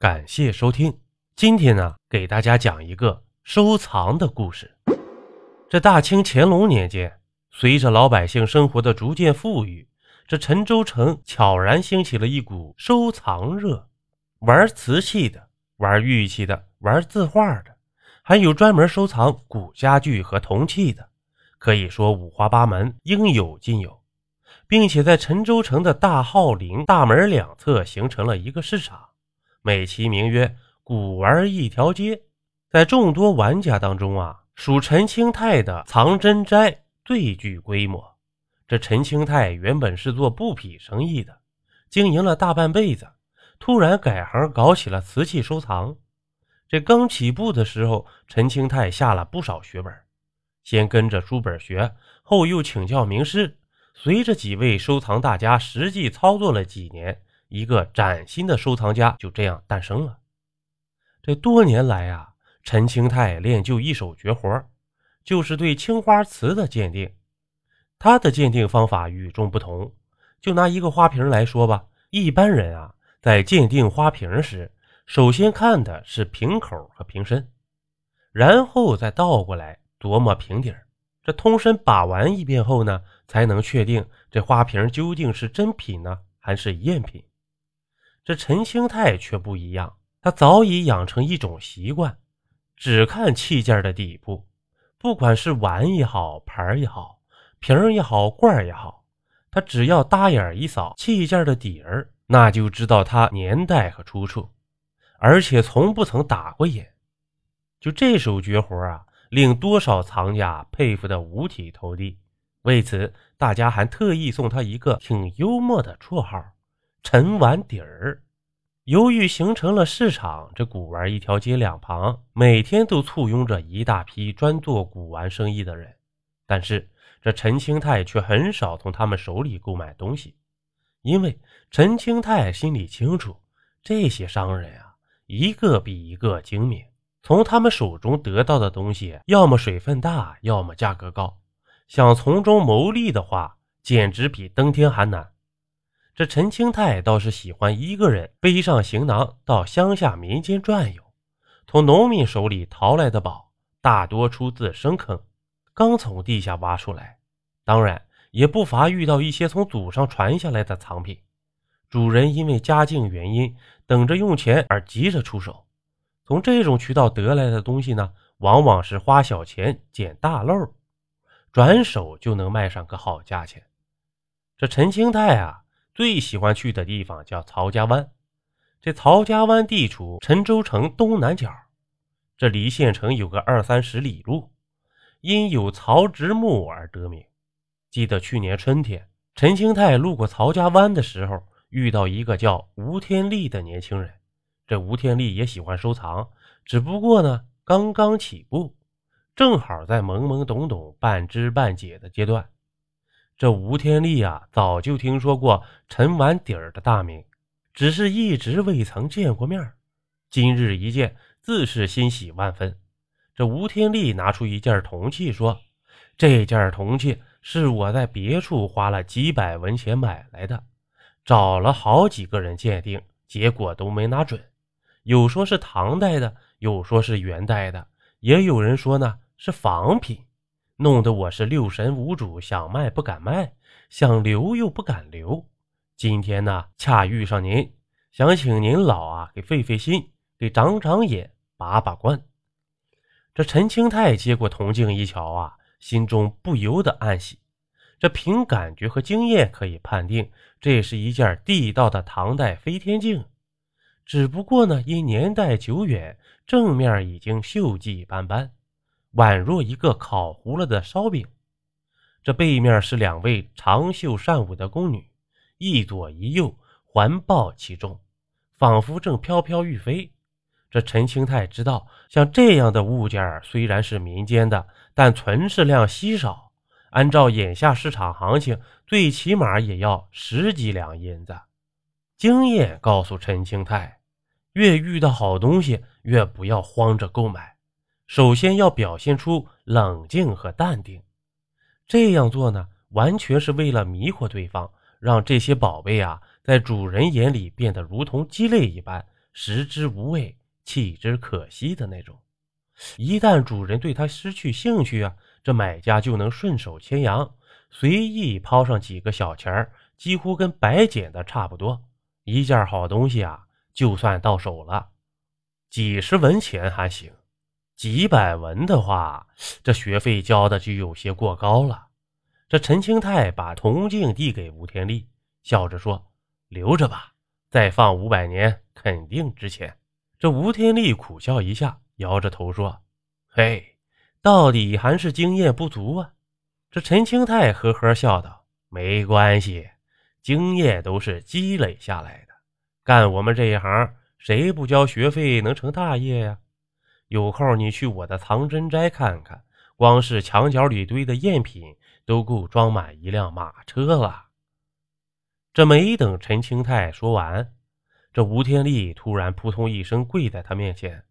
感谢收听。今天呢，给大家讲一个收藏的故事。这大清乾隆年间，随着老百姓生活的逐渐富裕，这陈州城悄然兴起了一股收藏热。玩瓷器的，玩玉器的，玩字画的，还有专门收藏古家具和铜器的，可以说五花八门，应有尽有。并且在陈州城的大号陵大门两侧形成了一个市场，美其名曰。古玩一条街，在众多玩家当中啊，属陈清泰的藏珍斋最具规模。这陈清泰原本是做布匹生意的，经营了大半辈子，突然改行搞起了瓷器收藏。这刚起步的时候，陈清泰下了不少血本，先跟着书本学，后又请教名师。随着几位收藏大家实际操作了几年，一个崭新的收藏家就这样诞生了。这多年来啊，陈清泰练就一手绝活，就是对青花瓷的鉴定。他的鉴定方法与众不同。就拿一个花瓶来说吧，一般人啊，在鉴定花瓶时，首先看的是瓶口和瓶身，然后再倒过来琢磨瓶底儿。这通身把玩一遍后呢，才能确定这花瓶究竟是真品呢，还是赝品。这陈兴泰却不一样。他早已养成一种习惯，只看器件的底部，不管是碗也好，盘也好，瓶也好，罐也好，他只要搭眼一扫器件的底儿，那就知道它年代和出处，而且从不曾打过眼。就这手绝活啊，令多少藏家佩服的五体投地。为此，大家还特意送他一个挺幽默的绰号——陈碗底儿。由于形成了市场，这古玩一条街两旁每天都簇拥着一大批专做古玩生意的人，但是这陈清泰却很少从他们手里购买东西，因为陈清泰心里清楚，这些商人啊，一个比一个精明，从他们手中得到的东西，要么水分大，要么价格高，想从中牟利的话，简直比登天还难。这陈清泰倒是喜欢一个人背上行囊到乡下民间转悠，从农民手里淘来的宝大多出自深坑，刚从地下挖出来，当然也不乏遇到一些从祖上传下来的藏品，主人因为家境原因等着用钱而急着出手，从这种渠道得来的东西呢，往往是花小钱捡大漏，转手就能卖上个好价钱。这陈清泰啊。最喜欢去的地方叫曹家湾，这曹家湾地处陈州城东南角，这离县城有个二三十里路，因有曹植墓而得名。记得去年春天，陈清泰路过曹家湾的时候，遇到一个叫吴天利的年轻人。这吴天利也喜欢收藏，只不过呢，刚刚起步，正好在懵懵懂懂、半知半解的阶段。这吴天利啊，早就听说过陈碗底儿的大名，只是一直未曾见过面今日一见，自是欣喜万分。这吴天利拿出一件铜器，说：“这件铜器是我在别处花了几百文钱买来的，找了好几个人鉴定，结果都没拿准。有说是唐代的，有说是元代的，也有人说呢是仿品。”弄得我是六神无主，想卖不敢卖，想留又不敢留。今天呢，恰遇上您，想请您老啊给费费心，给长长眼，把把关。这陈清泰接过铜镜一瞧啊，心中不由得暗喜。这凭感觉和经验可以判定，这是一件地道的唐代飞天镜。只不过呢，因年代久远，正面已经锈迹斑斑。宛若一个烤糊了的烧饼，这背面是两位长袖善舞的宫女，一左一右环抱其中，仿佛正飘飘欲飞。这陈清泰知道，像这样的物件虽然是民间的，但存世量稀少。按照眼下市场行情，最起码也要十几两银子。经验告诉陈清泰，越遇到好东西，越不要慌着购买。首先要表现出冷静和淡定，这样做呢，完全是为了迷惑对方，让这些宝贝啊，在主人眼里变得如同鸡肋一般，食之无味，弃之可惜的那种。一旦主人对它失去兴趣啊，这买家就能顺手牵羊，随意抛上几个小钱儿，几乎跟白捡的差不多。一件好东西啊，就算到手了。几十文钱还行，几百文的话，这学费交的就有些过高了。这陈清泰把铜镜递给吴天利，笑着说：“留着吧，再放五百年，肯定值钱。”这吴天利苦笑一下。摇着头说：“嘿，到底还是经验不足啊。”这陈清泰呵呵笑道：“没关系，经验都是积累下来的。干我们这一行，谁不交学费能成大业呀？有空你去我的藏珍斋看看，光是墙角里堆的赝品，都够装满一辆马车了。”这没等陈清泰说完，这吴天利突然扑通一声跪在他面前。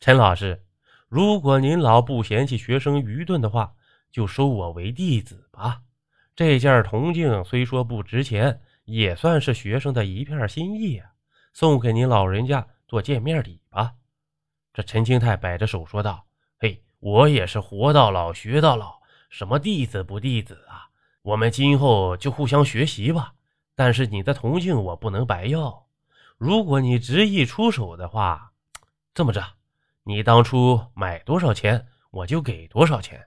陈老师，如果您老不嫌弃学生愚钝的话，就收我为弟子吧。这件铜镜虽说不值钱，也算是学生的一片心意啊，送给您老人家做见面礼吧。这陈清泰摆着手说道：“嘿，我也是活到老学到老，什么弟子不弟子啊？我们今后就互相学习吧。但是你的铜镜我不能白要，如果你执意出手的话，这么着。”你当初买多少钱，我就给多少钱。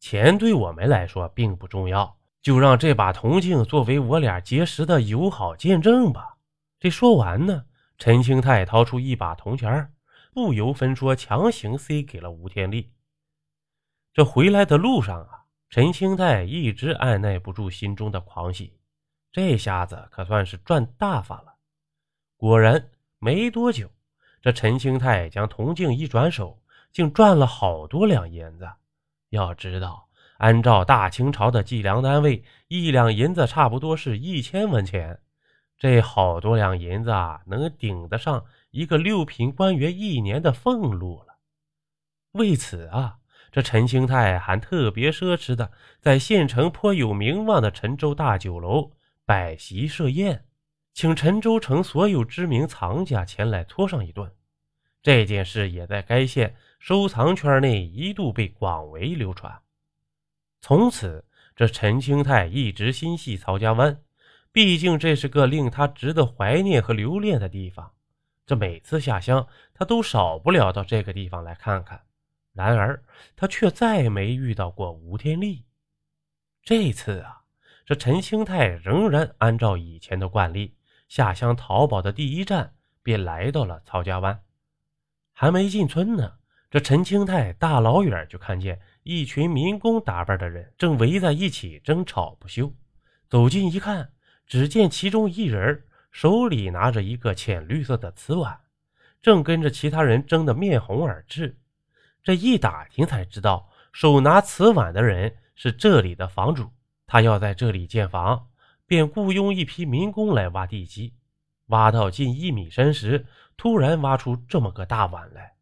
钱对我们来说并不重要，就让这把铜镜作为我俩结识的友好见证吧。这说完呢，陈清泰掏出一把铜钱，不由分说强行塞给了吴天利。这回来的路上啊，陈清泰一直按耐不住心中的狂喜，这下子可算是赚大发了。果然，没多久。这陈清泰将铜镜一转手，竟赚了好多两银子。要知道，按照大清朝的计量单位，一两银子差不多是一千文钱。这好多两银子啊，能顶得上一个六品官员一年的俸禄了。为此啊，这陈清泰还特别奢侈的在县城颇有名望的陈州大酒楼摆席设宴。请陈州城所有知名藏家前来搓上一顿，这件事也在该县收藏圈内一度被广为流传。从此，这陈清泰一直心系曹家湾，毕竟这是个令他值得怀念和留恋的地方。这每次下乡，他都少不了到这个地方来看看。然而，他却再没遇到过吴天利。这次啊，这陈清泰仍然按照以前的惯例。下乡淘宝的第一站，便来到了曹家湾。还没进村呢，这陈清泰大老远就看见一群民工打扮的人正围在一起争吵不休。走近一看，只见其中一人手里拿着一个浅绿色的瓷碗，正跟着其他人争得面红耳赤。这一打听才知道，手拿瓷碗的人是这里的房主，他要在这里建房。便雇佣一批民工来挖地基，挖到近一米深时，突然挖出这么个大碗来。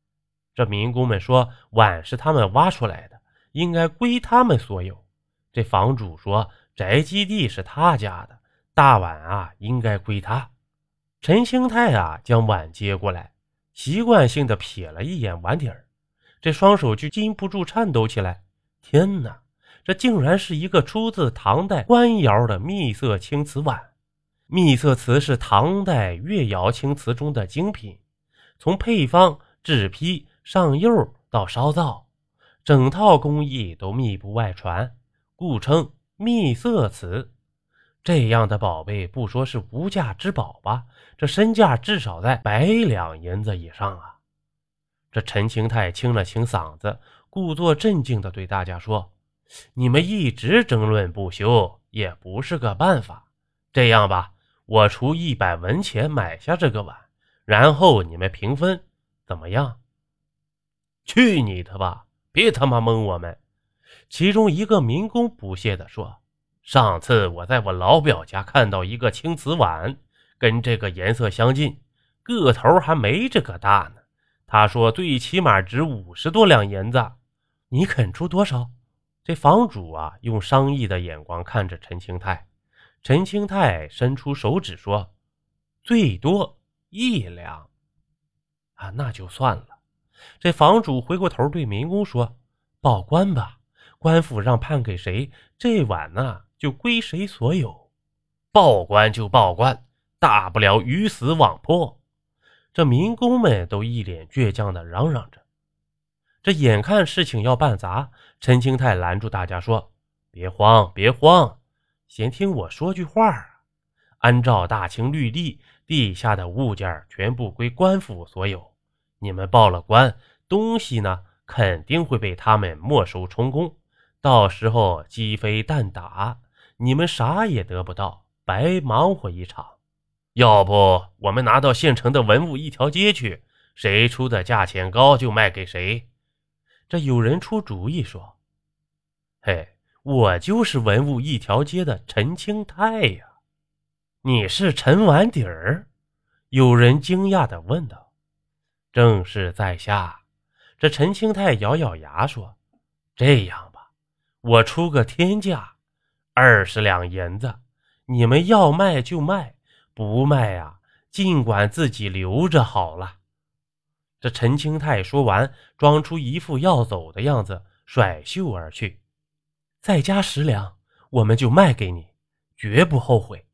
这民工们说，碗是他们挖出来的，应该归他们所有。这房主说，宅基地是他家的，大碗啊应该归他。陈兴泰啊将碗接过来，习惯性的瞥了一眼碗底儿，这双手就禁不住颤抖起来。天哪！这竟然是一个出自唐代官窑的秘色青瓷碗。秘色瓷是唐代越窑青瓷中的精品，从配方、制坯、上釉到烧造，整套工艺都秘不外传，故称秘色瓷。这样的宝贝，不说是无价之宝吧，这身价至少在百两银子以上啊！这陈清泰清了清嗓子，故作镇静地对大家说。你们一直争论不休，也不是个办法。这样吧，我出一百文钱买下这个碗，然后你们平分，怎么样？去你的吧！别他妈蒙我们！其中一个民工不屑地说：“上次我在我老表家看到一个青瓷碗，跟这个颜色相近，个头还没这个大呢。他说最起码值五十多两银子，你肯出多少？”这房主啊，用商议的眼光看着陈清泰。陈清泰伸出手指说：“最多一两。”啊，那就算了。这房主回过头对民工说：“报官吧，官府让判给谁，这碗呢就归谁所有。报官就报官，大不了鱼死网破。”这民工们都一脸倔强的嚷嚷着。这眼看事情要办砸，陈清泰拦住大家说：“别慌，别慌，先听我说句话。按照大清律例，地下的物件全部归官府所有。你们报了官，东西呢肯定会被他们没收充公，到时候鸡飞蛋打，你们啥也得不到，白忙活一场。要不我们拿到县城的文物一条街去，谁出的价钱高就卖给谁。”这有人出主意说：“嘿，我就是文物一条街的陈清泰呀！你是陈碗底儿？”有人惊讶地问道。“正是在下。”这陈清泰咬咬牙说：“这样吧，我出个天价，二十两银子，你们要卖就卖，不卖啊，尽管自己留着好了。”这陈清泰说完，装出一副要走的样子，甩袖而去。再加十两，我们就卖给你，绝不后悔。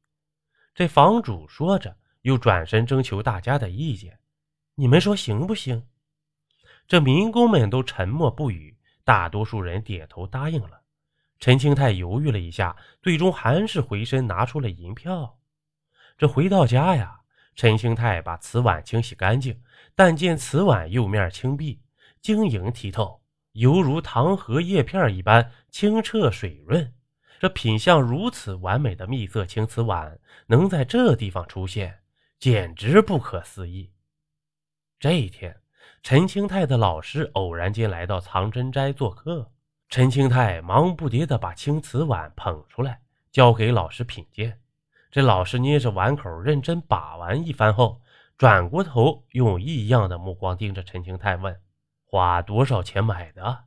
这房主说着，又转身征求大家的意见：“你们说行不行？”这民工们都沉默不语，大多数人点头答应了。陈清泰犹豫了一下，最终还是回身拿出了银票。这回到家呀。陈清泰把瓷碗清洗干净，但见瓷碗釉面青碧、晶莹剔透，犹如糖和叶片一般清澈水润。这品相如此完美的蜜色青瓷碗，能在这地方出现，简直不可思议。这一天，陈清泰的老师偶然间来到藏珍斋做客，陈清泰忙不迭地把青瓷碗捧出来，交给老师品鉴。这老师捏着碗口，认真把玩一番后，转过头，用异样的目光盯着陈清泰，问：“花多少钱买的？”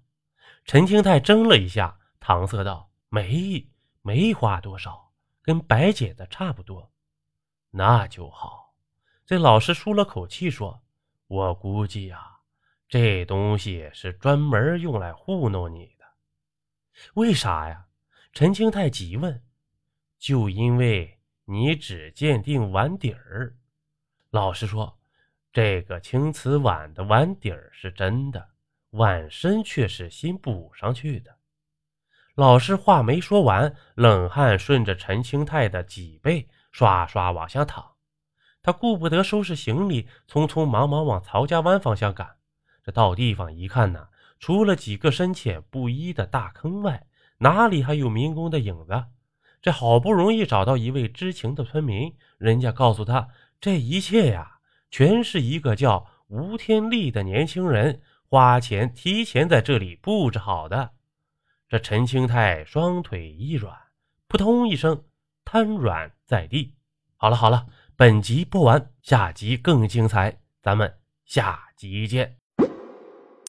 陈清泰怔了一下，搪塞道：“没，没花多少，跟白捡的差不多。”那就好。这老师舒了口气说：“我估计呀，这东西是专门用来糊弄你。为啥呀？”陈清泰急问：“就因为……”你只鉴定碗底儿，老实说，这个青瓷碗的碗底儿是真的，碗身却是新补上去的。老师话没说完，冷汗顺着陈清泰的脊背刷刷往下淌，他顾不得收拾行李，匆匆忙忙往曹家湾方向赶。这到地方一看呢，除了几个深浅不一的大坑外，哪里还有民工的影子？这好不容易找到一位知情的村民，人家告诉他，这一切呀，全是一个叫吴天利的年轻人花钱提前在这里布置好的。这陈清泰双腿一软，扑通一声瘫软在地。好了好了，本集播完，下集更精彩，咱们下集见。